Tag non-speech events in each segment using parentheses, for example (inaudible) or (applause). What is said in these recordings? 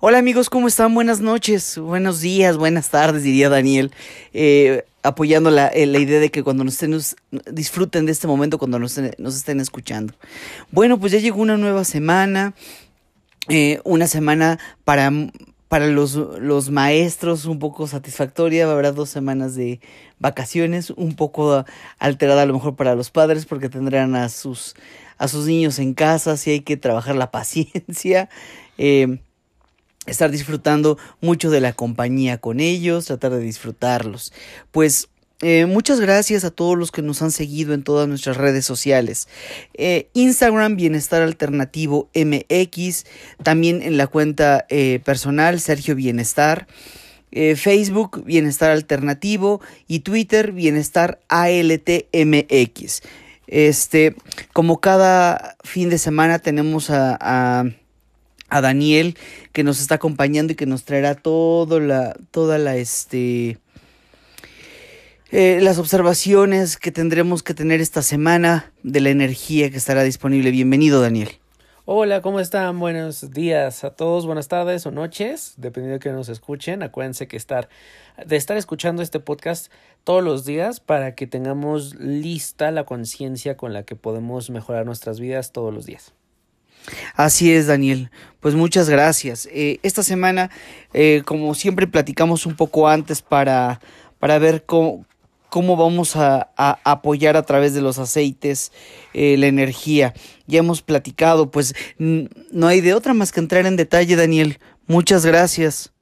Hola amigos, ¿cómo están? Buenas noches, buenos días, buenas tardes, diría Daniel. Eh, apoyando la, eh, la, idea de que cuando nos estén, disfruten de este momento cuando nos, nos, estén escuchando. Bueno, pues ya llegó una nueva semana, eh, una semana para, para los, los, maestros un poco satisfactoria, habrá dos semanas de vacaciones, un poco alterada a lo mejor para los padres porque tendrán a sus, a sus niños en casa, si hay que trabajar la (laughs) paciencia. Eh, estar disfrutando mucho de la compañía con ellos, tratar de disfrutarlos. Pues eh, muchas gracias a todos los que nos han seguido en todas nuestras redes sociales. Eh, Instagram Bienestar Alternativo MX, también en la cuenta eh, personal Sergio Bienestar. Facebook Bienestar Alternativo y Twitter Bienestar ALTMX. Este, como cada fin de semana tenemos a a Daniel que nos está acompañando y que nos traerá todo la, toda la este eh, las observaciones que tendremos que tener esta semana de la energía que estará disponible. Bienvenido, Daniel. Hola, ¿cómo están? Buenos días a todos, buenas tardes o noches, dependiendo de que nos escuchen. Acuérdense que estar, de estar escuchando este podcast todos los días para que tengamos lista la conciencia con la que podemos mejorar nuestras vidas todos los días. Así es, Daniel. Pues muchas gracias. Eh, esta semana, eh, como siempre, platicamos un poco antes para, para ver cómo, cómo vamos a, apoyar a través de los aceites eh, la energía. Ya hemos platicado, pues no hay de otra más que entrar en detalle, Daniel. Muchas gracias.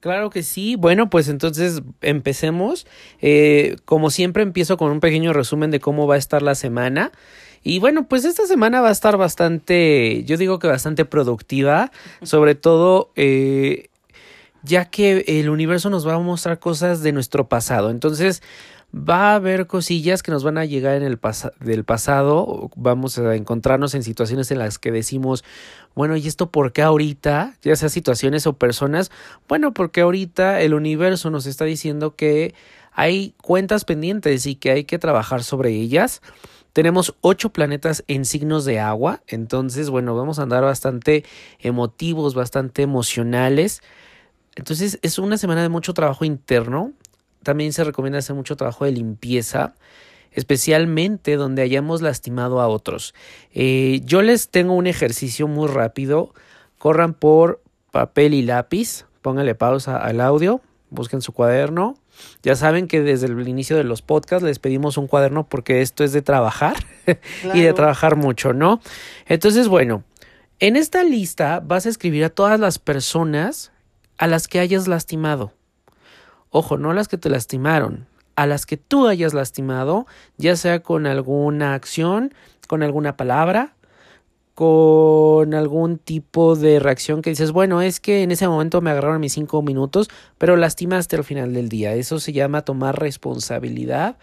Claro que sí. Bueno, pues entonces empecemos. como siempre, empiezo con un pequeño resumen de cómo va a estar la semana. Y bueno, pues esta semana va a estar bastante, yo digo que bastante productiva, sobre todo eh, ya que el universo nos va a mostrar cosas de nuestro pasado. Entonces, va a haber cosillas que nos van a llegar en el del pasado, vamos a encontrarnos en situaciones en las que decimos, bueno, ¿y esto por qué ahorita? Ya sea situaciones o personas, bueno, porque ahorita el universo nos está diciendo que hay cuentas pendientes y que hay que trabajar sobre ellas. Tenemos ocho planetas en signos de agua, entonces, bueno, vamos a andar bastante emotivos, bastante emocionales. Entonces, es una semana de mucho trabajo interno. También se recomienda hacer mucho trabajo de limpieza, especialmente donde hayamos lastimado a otros. Eh, yo les tengo un ejercicio muy rápido. Corran por papel y lápiz, pónganle pausa al audio, busquen su cuaderno ya saben que desde el inicio de los podcasts les pedimos un cuaderno porque esto es de trabajar (laughs) y de trabajar mucho, ¿no? Entonces, bueno, en esta lista vas a escribir a todas las personas a las que hayas lastimado. Ojo, no a las que te lastimaron, a las que tú hayas lastimado, ya sea con alguna acción, con alguna palabra, con algún tipo de reacción que dices, bueno, es que en ese momento me agarraron mis cinco minutos, pero lastimaste al final del día. Eso se llama tomar responsabilidad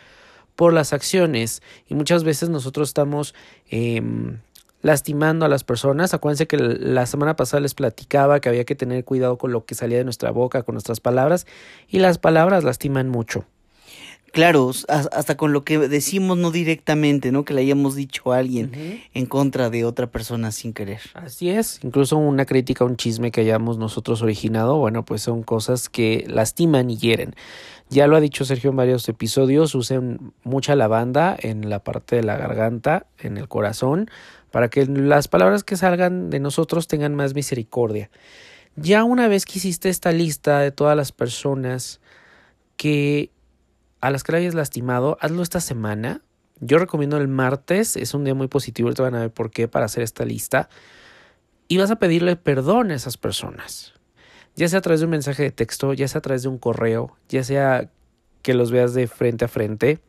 por las acciones. Y muchas veces nosotros estamos em, lastimando a las personas. Acuérdense que la semana pasada les platicaba que había que tener cuidado con lo que salía de nuestra boca, con nuestras palabras, y las palabras lastiman mucho. Claro, hasta con lo que decimos no directamente, ¿no? Que le hayamos dicho a alguien en contra de otra persona sin querer. Así es, incluso una crítica, un chisme que hayamos nosotros originado, bueno, pues son cosas que lastiman y hieren. Ya lo ha dicho Sergio en varios episodios, usen mucha lavanda en la parte de la garganta, en el corazón, para que las palabras que salgan de nosotros tengan más misericordia. Ya una vez que hiciste esta lista de todas las personas que a las que le hayas lastimado, hazlo esta semana. Yo recomiendo el martes, es un día muy positivo, te van a ver por qué para hacer esta lista. Y vas a pedirle perdón a esas personas. Ya sea a través de un mensaje de texto, ya sea a través de un correo, ya sea que los veas de frente a frente.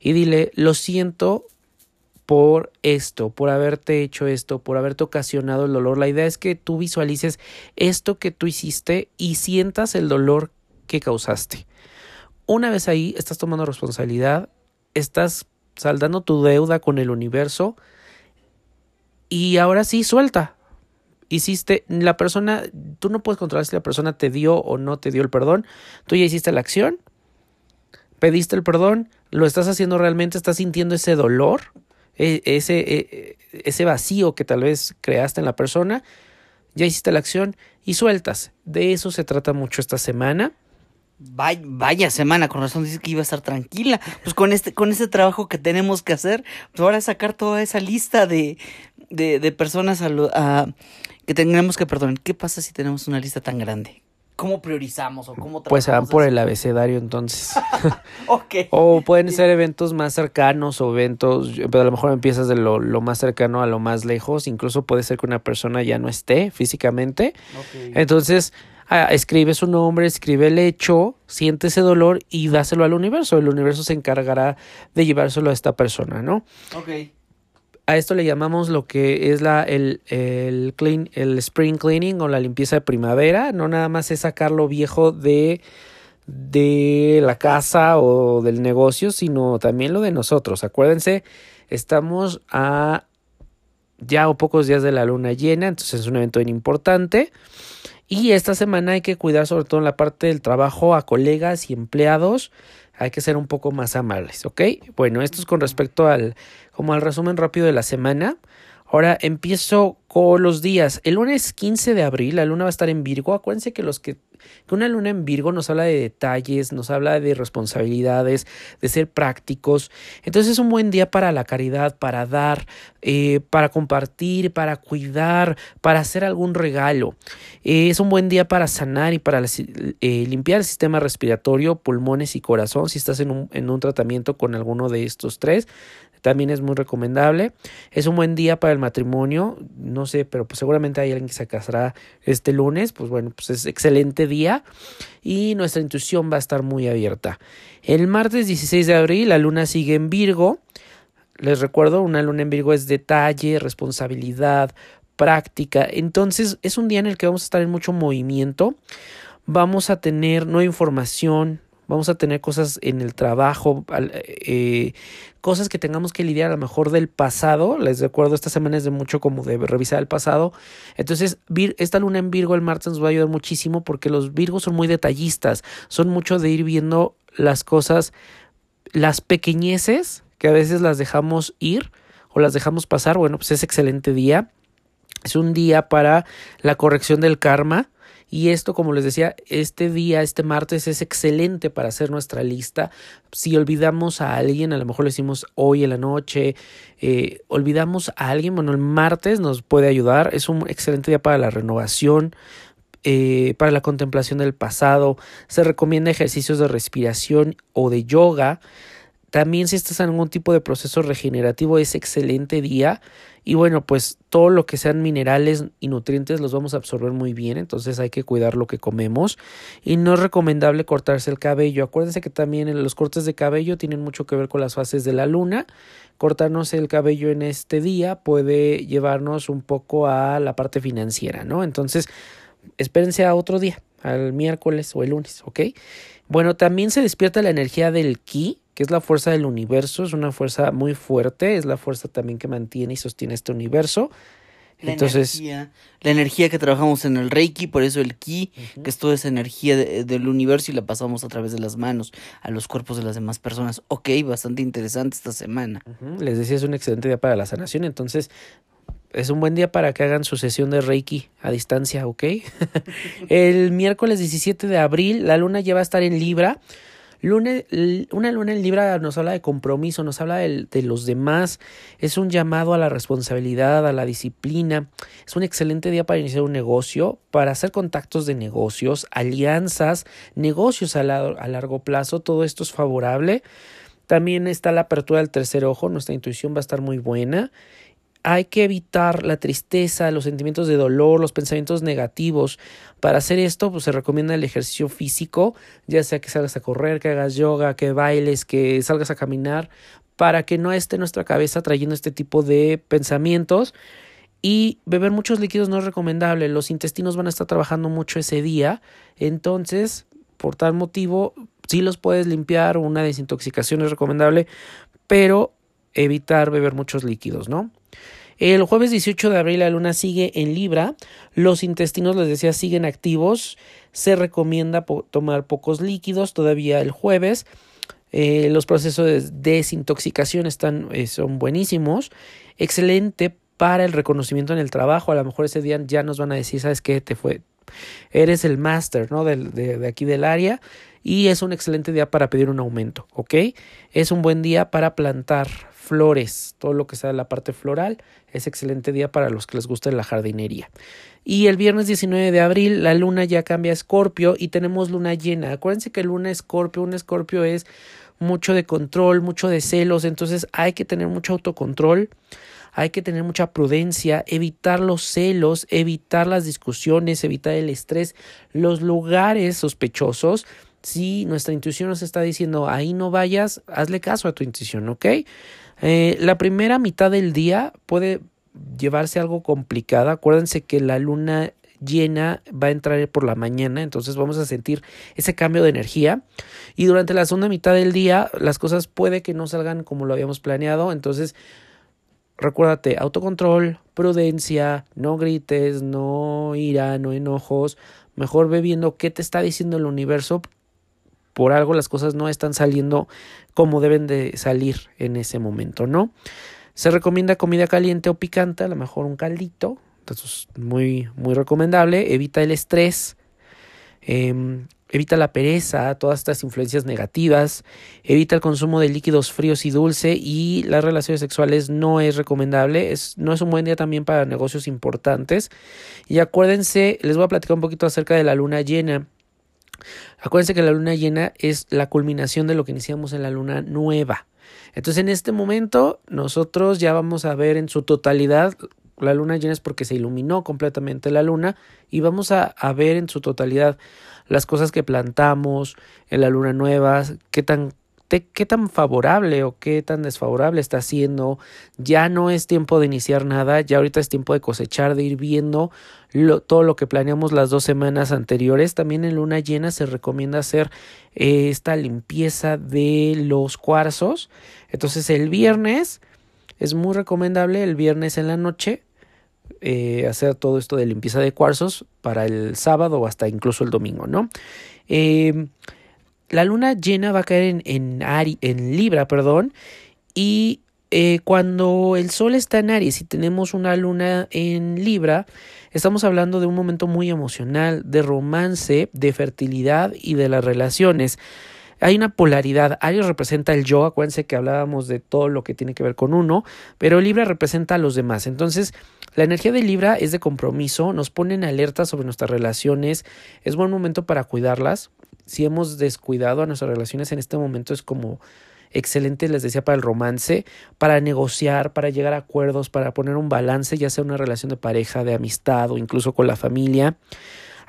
Y dile, lo siento por esto, por haberte hecho esto, por haberte ocasionado el dolor. La idea es que tú visualices esto que tú hiciste y sientas el dolor que causaste. Una vez ahí, estás tomando responsabilidad, estás saldando tu deuda con el universo y ahora sí, suelta. Hiciste, la persona, tú no puedes controlar si la persona te dio o no te dio el perdón, tú ya hiciste la acción, pediste el perdón, lo estás haciendo realmente, estás sintiendo ese dolor, e, ese, e, ese vacío que tal vez creaste en la persona, ya hiciste la acción y sueltas. De eso se trata mucho esta semana. Vaya, semana, con razón dice que iba a estar tranquila. Pues con este, con este trabajo que tenemos que hacer, pues ahora sacar toda esa lista de, de, de personas a, que tengamos que perdonar. ¿Qué pasa si tenemos una lista tan grande? ¿Cómo priorizamos o cómo Pues se van por el abecedario entonces. (laughs) ok. O pueden ser eventos más cercanos o eventos, pero a lo mejor empiezas de lo, lo, más cercano a lo más lejos. Incluso puede ser que una persona ya no esté físicamente. Okay. Entonces, escribe su nombre, escribe el hecho, siente ese dolor y dáselo al universo. El universo se encargará de llevárselo a esta persona, ¿no? Ok. A esto le llamamos lo que es la, el, el, clean, el spring cleaning o la limpieza de primavera. No nada más es sacar lo viejo de, de la casa o del negocio, sino también lo de nosotros. Acuérdense, estamos a ya o pocos días de la luna llena, entonces es un evento bien importante. Y esta semana hay que cuidar sobre todo en la parte del trabajo a colegas y empleados. Hay que ser un poco más amables, ¿ok? Bueno, esto es con respecto al, como al resumen rápido de la semana. Ahora empiezo con los días. El lunes 15 de abril la luna va a estar en Virgo. Acuérdense que los que, que una luna en Virgo nos habla de detalles, nos habla de responsabilidades, de ser prácticos. Entonces es un buen día para la caridad, para dar, eh, para compartir, para cuidar, para hacer algún regalo. Eh, es un buen día para sanar y para eh, limpiar el sistema respiratorio, pulmones y corazón. Si estás en un, en un tratamiento con alguno de estos tres, también es muy recomendable. Es un buen día para el matrimonio, no sé, pero pues seguramente hay alguien que se casará este lunes, pues bueno, pues es excelente día y nuestra intuición va a estar muy abierta. El martes 16 de abril la luna sigue en Virgo. Les recuerdo, una luna en Virgo es detalle, responsabilidad, práctica. Entonces es un día en el que vamos a estar en mucho movimiento. Vamos a tener nueva información, vamos a tener cosas en el trabajo, eh, cosas que tengamos que lidiar a lo mejor del pasado. Les recuerdo, esta semana es de mucho como de revisar el pasado. Entonces, esta luna en Virgo el martes nos va a ayudar muchísimo porque los Virgos son muy detallistas, son mucho de ir viendo las cosas, las pequeñeces que a veces las dejamos ir o las dejamos pasar. Bueno, pues es excelente día. Es un día para la corrección del karma y esto, como les decía, este día, este martes es excelente para hacer nuestra lista. Si olvidamos a alguien, a lo mejor lo hicimos hoy en la noche, eh, olvidamos a alguien, bueno, el martes nos puede ayudar. Es un excelente día para la renovación. Eh, para la contemplación del pasado, se recomienda ejercicios de respiración o de yoga. También si estás en algún tipo de proceso regenerativo es excelente día y bueno, pues todo lo que sean minerales y nutrientes los vamos a absorber muy bien, entonces hay que cuidar lo que comemos y no es recomendable cortarse el cabello. Acuérdense que también los cortes de cabello tienen mucho que ver con las fases de la luna. Cortarnos el cabello en este día puede llevarnos un poco a la parte financiera, ¿no? Entonces, espérense a otro día, al miércoles o el lunes, ¿ok? Bueno, también se despierta la energía del ki, que es la fuerza del universo, es una fuerza muy fuerte, es la fuerza también que mantiene y sostiene este universo. La energía, la energía que trabajamos en el Reiki, por eso el Ki, que es toda esa energía del universo y la pasamos a través de las manos a los cuerpos de las demás personas. Ok, bastante interesante esta semana. Les decía, es un excelente día para la sanación, entonces es un buen día para que hagan su sesión de Reiki a distancia, ¿ok? (laughs) el miércoles 17 de abril la luna ya va a estar en Libra. Una luna en Libra nos habla de compromiso, nos habla de, de, los demás, es un llamado a la responsabilidad, a la disciplina, es un excelente día para iniciar un negocio, para hacer contactos de negocios, alianzas, negocios a, a largo plazo, todo esto es favorable. También está la apertura del tercer ojo, nuestra intuición va a estar muy buena hay que evitar la tristeza, los sentimientos de dolor, los pensamientos negativos. Para hacer esto, pues se recomienda el ejercicio físico, ya sea que salgas a correr, que hagas yoga, que bailes, que salgas a caminar, para que no esté nuestra cabeza trayendo este tipo de pensamientos. Y beber muchos líquidos no es recomendable, los intestinos van a estar trabajando mucho ese día, entonces, por tal motivo, sí los puedes limpiar, una desintoxicación es recomendable, pero evitar beber muchos líquidos, ¿no? El jueves 18 de abril la luna sigue en Libra, los intestinos, les decía, siguen activos, se recomienda tomar pocos líquidos todavía el jueves, eh, los procesos de desintoxicación están, eh, son buenísimos, excelente para el reconocimiento en el trabajo. A lo mejor ese día ya nos van a decir, ¿sabes qué? Te fue, eres el máster, ¿no? De, de, aquí del área y es un excelente día para pedir un aumento, ¿ok? Es un buen día para plantar flores, todo lo que sea la parte floral, es excelente día para los que les guste la jardinería. Y el viernes 19 de abril la luna ya cambia a escorpio y tenemos luna llena. Acuérdense que luna escorpio, un escorpio es mucho de control, mucho de celos, entonces hay que tener mucho autocontrol hay que tener mucha prudencia, evitar los celos, evitar las discusiones, evitar el estrés, los lugares sospechosos. Si nuestra intuición nos está diciendo ahí no vayas, hazle caso a tu intuición, ¿ok? Eh, la primera mitad del día puede llevarse algo complicada. Acuérdense que la luna llena va a entrar por la mañana, entonces vamos a sentir ese cambio de energía y durante la segunda mitad del día las cosas puede que no salgan como lo habíamos planeado, entonces recuérdate, autocontrol, prudencia, no grites, no ira, no enojos, mejor ve viendo qué te está diciendo el universo. Por algo las cosas no están saliendo como deben de salir en ese momento, ¿no? Se recomienda comida caliente o picante, a lo mejor un caldito, entonces muy, muy recomendable. Evita el estrés. Eh, evita la pereza, todas estas influencias negativas, evita el consumo de líquidos fríos y dulce y las relaciones sexuales no es recomendable, es, no es un buen día también para negocios importantes. Y acuérdense, les voy a platicar un poquito acerca de la luna llena. Acuérdense que la luna llena es la culminación de lo que iniciamos en la luna nueva. Entonces en este momento nosotros ya vamos a ver en su totalidad la luna llena es porque se iluminó completamente la luna y vamos a, a ver en su totalidad las cosas que plantamos en la luna nueva, qué tan qué tan favorable o qué tan desfavorable está siendo. Ya no es tiempo de iniciar nada, ya ahorita es tiempo de cosechar, de ir viendo todo lo que planeamos las dos semanas anteriores. También en luna llena se recomienda hacer eh, esta limpieza de los cuarzos. Entonces el viernes es muy recomendable, el viernes en la noche, eh, hacer todo esto de limpieza de cuarzos para el sábado o hasta incluso el domingo, ¿no? Eh, la luna llena va a caer en, en, en Libra, perdón, y eh, cuando el Sol está en Aries y tenemos una luna en Libra, estamos hablando de un momento muy emocional, de romance, de fertilidad y de las relaciones. Hay una polaridad. Aries representa el yo, acuérdense que hablábamos de todo lo que tiene que ver con uno, pero Libra representa a los demás. Entonces, la energía de Libra es de compromiso, nos pone en alerta sobre nuestras relaciones, es buen momento para cuidarlas. Si hemos descuidado a nuestras relaciones en este momento es como excelente, les decía, para el romance, para negociar, para llegar a acuerdos, para poner un balance, ya sea una relación de pareja, de amistad o incluso con la familia.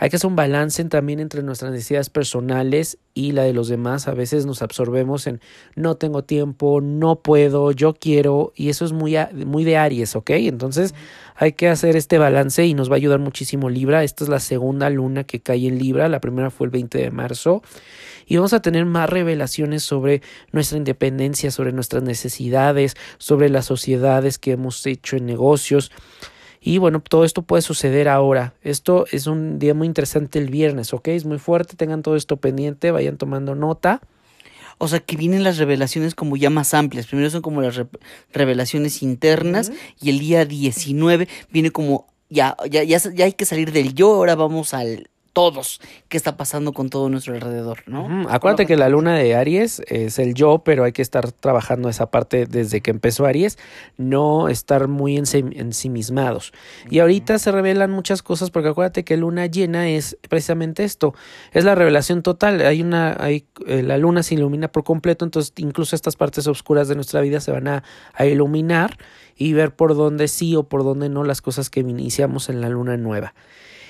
Hay que hacer un balance también entre nuestras necesidades personales y la de los demás. A veces nos absorbemos en no tengo tiempo, no puedo, yo quiero y eso es muy, muy de Aries, ¿ok? Entonces hay que hacer este balance y nos va a ayudar muchísimo Libra. Esta es la segunda luna que cae en Libra, la primera fue el 20 de marzo y vamos a tener más revelaciones sobre nuestra independencia, sobre nuestras necesidades, sobre las sociedades que hemos hecho en negocios. Y bueno, todo esto puede suceder ahora. Esto es un día muy interesante el viernes, ¿ok? Es muy fuerte, tengan todo esto pendiente, vayan tomando nota. O sea, que vienen las revelaciones como ya más amplias. Primero son como las revelaciones internas y el día 19 viene como ya, ya, ya, ya hay que salir del yo, ahora vamos al todos qué está pasando con todo nuestro alrededor, ¿no? Acuérdate que la luna de Aries es el yo, pero hay que estar trabajando esa parte desde que empezó Aries, no estar muy ensimismados. Y ahorita se revelan muchas cosas porque acuérdate que luna llena es precisamente esto, es la revelación total. Hay una, hay, eh, la luna se ilumina por completo, entonces incluso estas partes oscuras de nuestra vida se van a, a iluminar y ver por dónde sí o por dónde no las cosas que iniciamos en la luna nueva.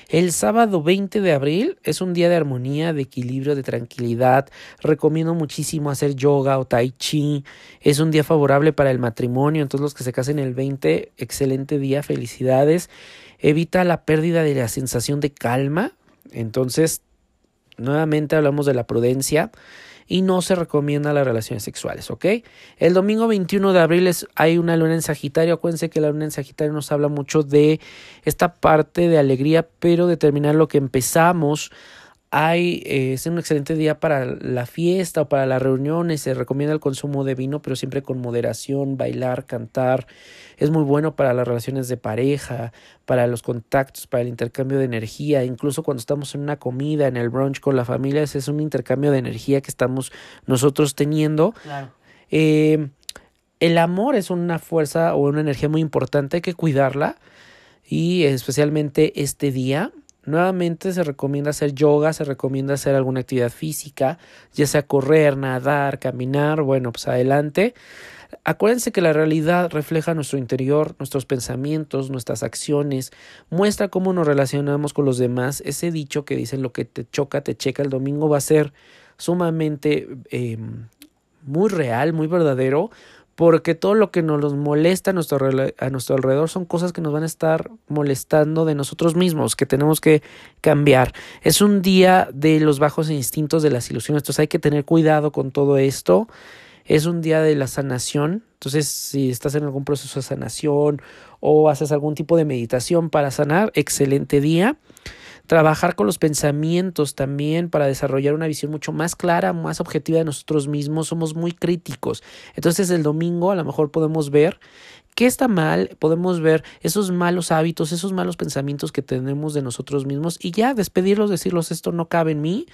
El sábado 20 de abril es un día de armonía, de equilibrio, de tranquilidad. Recomiendo muchísimo hacer yoga o tai chi. Es un día favorable para el matrimonio. Entonces los que se casen el 20, excelente día, felicidades. Evita la pérdida de la sensación de calma. Entonces, nuevamente hablamos de la prudencia y no se recomienda las relaciones sexuales, ¿ok? El domingo 21 de abril es, hay una luna en Sagitario, acuérdense que la luna en Sagitario nos habla mucho de esta parte de alegría, pero de terminar lo que empezamos. Hay, eh, es un excelente día para la fiesta o para las reuniones, se recomienda el consumo de vino, pero siempre con moderación, bailar, cantar, es muy bueno para las relaciones de pareja, para los contactos, para el intercambio de energía, incluso cuando estamos en una comida, en el brunch con la familia, ese es un intercambio de energía que estamos nosotros teniendo. Claro. Eh, el amor es una fuerza o una energía muy importante, hay que cuidarla y especialmente este día. Nuevamente se recomienda hacer yoga, se recomienda hacer alguna actividad física, ya sea correr, nadar, caminar, bueno, pues adelante. Acuérdense que la realidad refleja nuestro interior, nuestros pensamientos, nuestras acciones, muestra cómo nos relacionamos con los demás. Ese dicho que dicen lo que te choca, te checa el domingo va a ser sumamente eh, muy real, muy verdadero, porque todo lo que nos molesta a nuestro, a nuestro alrededor son cosas que nos van a estar molestando de nosotros mismos, que tenemos que cambiar. Es un día de los bajos instintos, de las ilusiones, entonces hay que tener cuidado con todo esto. Es un día de la sanación, entonces si estás en algún proceso de sanación o haces algún tipo de meditación para sanar, excelente día trabajar con los pensamientos también para desarrollar una visión mucho más clara, más objetiva de nosotros mismos. Somos muy críticos. Entonces el domingo a lo mejor podemos ver qué está mal, podemos ver esos malos hábitos, esos malos pensamientos que tenemos de nosotros mismos y ya despedirlos, decirlos esto no cabe en mí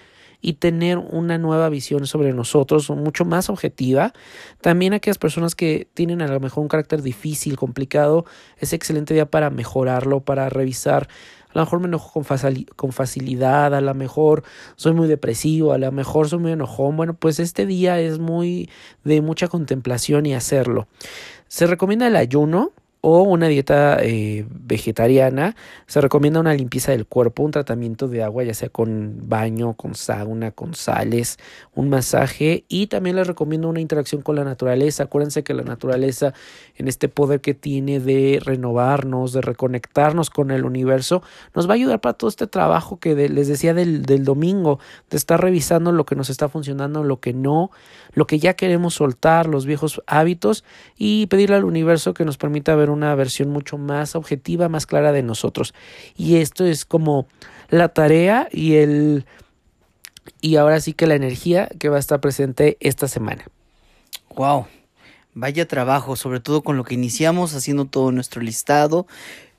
y tener una nueva visión sobre nosotros, mucho más objetiva. También aquellas personas que tienen a lo mejor un carácter difícil, complicado, es excelente día para mejorarlo, para revisar a lo mejor me enojo con, facilidad, a lo mejor soy muy depresivo, a lo mejor soy muy enojón. Bueno, pues este día es muy de mucha contemplación y hacerlo. Se recomienda el ayuno, o una dieta eh, vegetariana, se recomienda una limpieza del cuerpo, un tratamiento de agua, ya sea con baño, con sauna, con sales, un masaje y también les recomiendo una interacción con la naturaleza. Acuérdense que la naturaleza, en este poder que tiene de renovarnos, de reconectarnos con el universo, nos va a ayudar para todo este trabajo que les decía del, del domingo, de estar revisando lo que nos está funcionando, lo que no, lo que ya queremos soltar, los viejos hábitos y pedirle al universo que nos permita ver una versión mucho más objetiva, más clara de nosotros. Y esto es como la tarea y el y ahora sí que la energía que va a estar presente esta semana. Wow. Vaya trabajo, sobre todo con lo que iniciamos haciendo todo nuestro listado.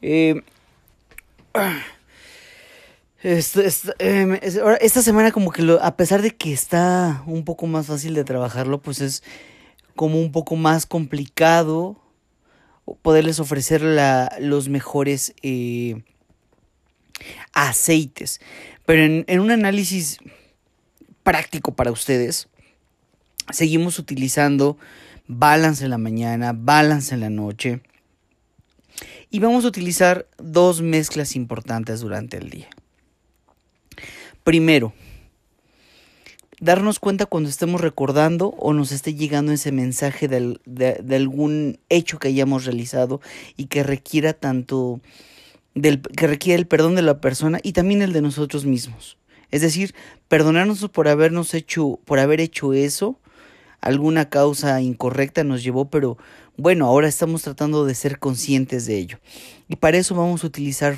Eh, esta, em, esta, semana como que a pesar de que está un poco más fácil de trabajarlo, pues es como un poco más complicado poderles ofrecer la, los mejores eh, aceites. Pero en, en un análisis práctico para ustedes, seguimos utilizando balance en la mañana, balance en la noche. Y vamos a utilizar dos mezclas importantes durante el día. Primero, darnos cuenta cuando estemos recordando o nos esté llegando ese mensaje de, algún hecho que hayamos realizado y que requiera tanto del que requiera el perdón de la persona y también el de nosotros mismos. Es decir, perdonarnos por habernos hecho, por haber hecho eso, alguna causa incorrecta nos llevó, pero bueno, ahora estamos tratando de ser conscientes de ello. Y para eso vamos a utilizar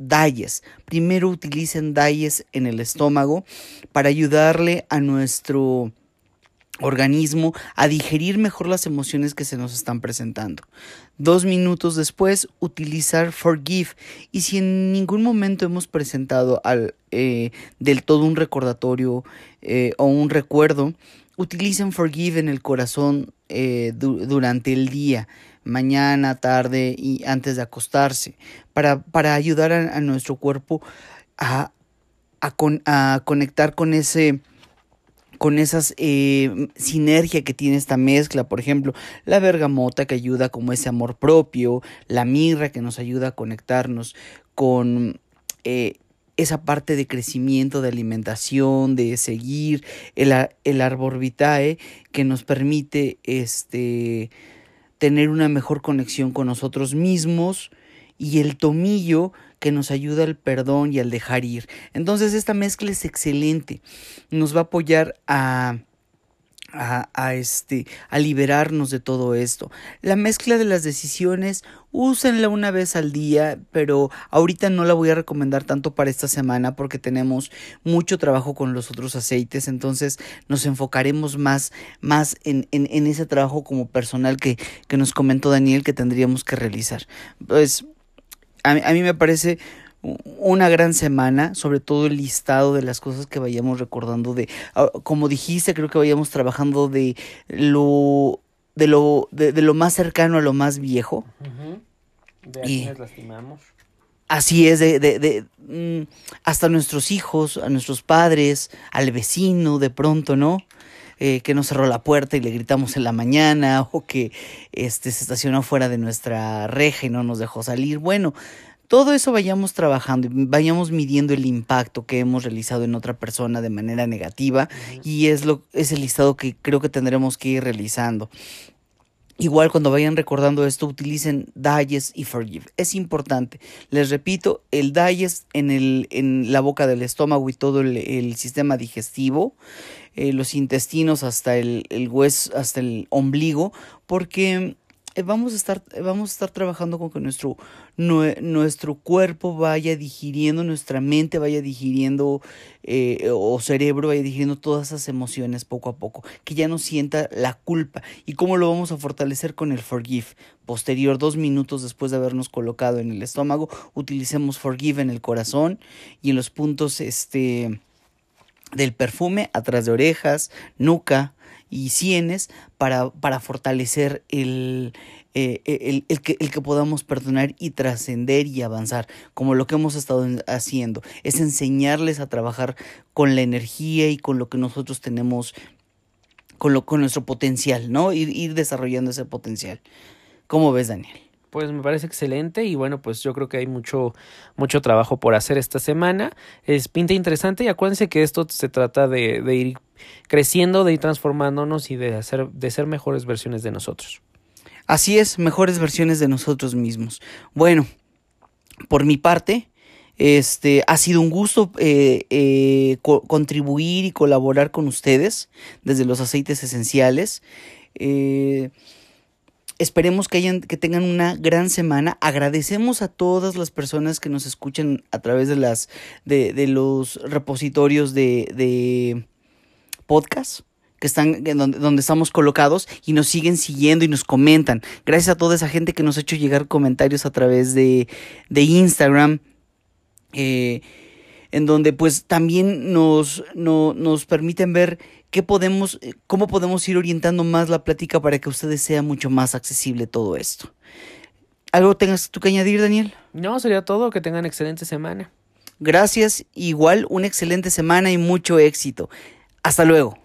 Dalles. Primero utilicen Dalles en el estómago para ayudarle a nuestro organismo a digerir mejor las emociones que se nos están presentando. Dos minutos después, utilizar Forgive. Y si en ningún momento hemos presentado al, eh, del todo un recordatorio eh, o un recuerdo, utilicen Forgive en el corazón eh, durante el día mañana, tarde y antes de acostarse, para, para ayudar a, nuestro cuerpo a, a, conectar con ese con esas eh, sinergia que tiene esta mezcla, por ejemplo, la bergamota que ayuda como ese amor propio, la mirra que nos ayuda a conectarnos con eh, esa parte de crecimiento, de alimentación, de seguir el, el arbor vitae que nos permite este tener una mejor conexión con nosotros mismos y el tomillo que nos ayuda al perdón y al dejar ir. Entonces esta mezcla es excelente. Nos va a apoyar a a, este, a liberarnos de todo esto. La mezcla de las decisiones, úsenla una vez al día, pero ahorita no la voy a recomendar tanto para esta semana porque tenemos mucho trabajo con los otros aceites, entonces nos enfocaremos más, más en, en, en ese trabajo como personal que, que nos comentó Daniel que tendríamos que realizar. Pues a, a mí me parece una gran semana, sobre todo el listado de las cosas que vayamos recordando de, ah, como dijiste, creo que vayamos trabajando de lo, de lo, de, lo más cercano a lo más viejo. De y lastimamos. Así es, de, de, de mm, hasta nuestros hijos, a nuestros padres, al vecino, de pronto, ¿no? Eh, que nos cerró la puerta y le gritamos en la mañana, (laughs) o que este, se estacionó fuera de nuestra reja y no nos dejó salir. Bueno, todo eso vayamos trabajando y vayamos midiendo el impacto que hemos realizado en otra persona de manera negativa y es, lo, es el listado que creo que tendremos que ir realizando. Igual cuando vayan recordando esto, utilicen Digest y Forgive. Es importante. Les repito, el Digest en, el, en la boca del estómago y todo el, sistema digestivo, eh, los intestinos hasta el, el hueso, hasta el ombligo, porque vamos a estar, eh, vamos a estar trabajando con que nuestro, nuestro cuerpo vaya digiriendo, nuestra mente vaya digiriendo eh, o cerebro vaya digiriendo todas esas emociones poco a poco, que ya no sienta la culpa. ¿Y cómo lo vamos a fortalecer con el forgive? Posterior, dos minutos después de habernos colocado en el estómago, utilicemos forgive en el corazón y en los puntos este, del perfume, atrás de orejas, nuca, y sienes para, para fortalecer el, eh, el, el, que, el que podamos perdonar y trascender y avanzar, como lo que hemos estado haciendo, es enseñarles a trabajar con la energía y con lo que nosotros tenemos, con, lo, con nuestro potencial, ¿no? Ir, ir desarrollando ese potencial. ¿Cómo ves, Daniel? Pues me parece excelente y bueno, pues yo creo que hay mucho, mucho trabajo por hacer esta semana. Es pinta interesante y acuérdense que esto se trata de, de ir creciendo, de ir transformándonos y de hacer, de ser mejores versiones de nosotros. Así es, mejores versiones de nosotros mismos. Bueno, por mi parte, este ha sido un gusto eh, eh, contribuir y colaborar con ustedes desde los aceites esenciales. Eh, Esperemos que, hayan, que tengan una gran semana. Agradecemos a todas las personas que nos escuchan a través de, las, de, de los repositorios de, de podcast que están donde, donde, estamos colocados y nos siguen siguiendo y nos comentan. Gracias a toda esa gente que nos ha hecho llegar comentarios a través de, de Instagram. Eh, en donde pues también nos, no, nos permiten ver qué podemos, eh, cómo podemos ir orientando más la plática para que a ustedes sea mucho más accesible todo esto. ¿Algo tengas tú que añadir, Daniel? No, sería todo. Que tengan excelente semana. Gracias. Igual, una excelente semana y mucho éxito. Hasta luego.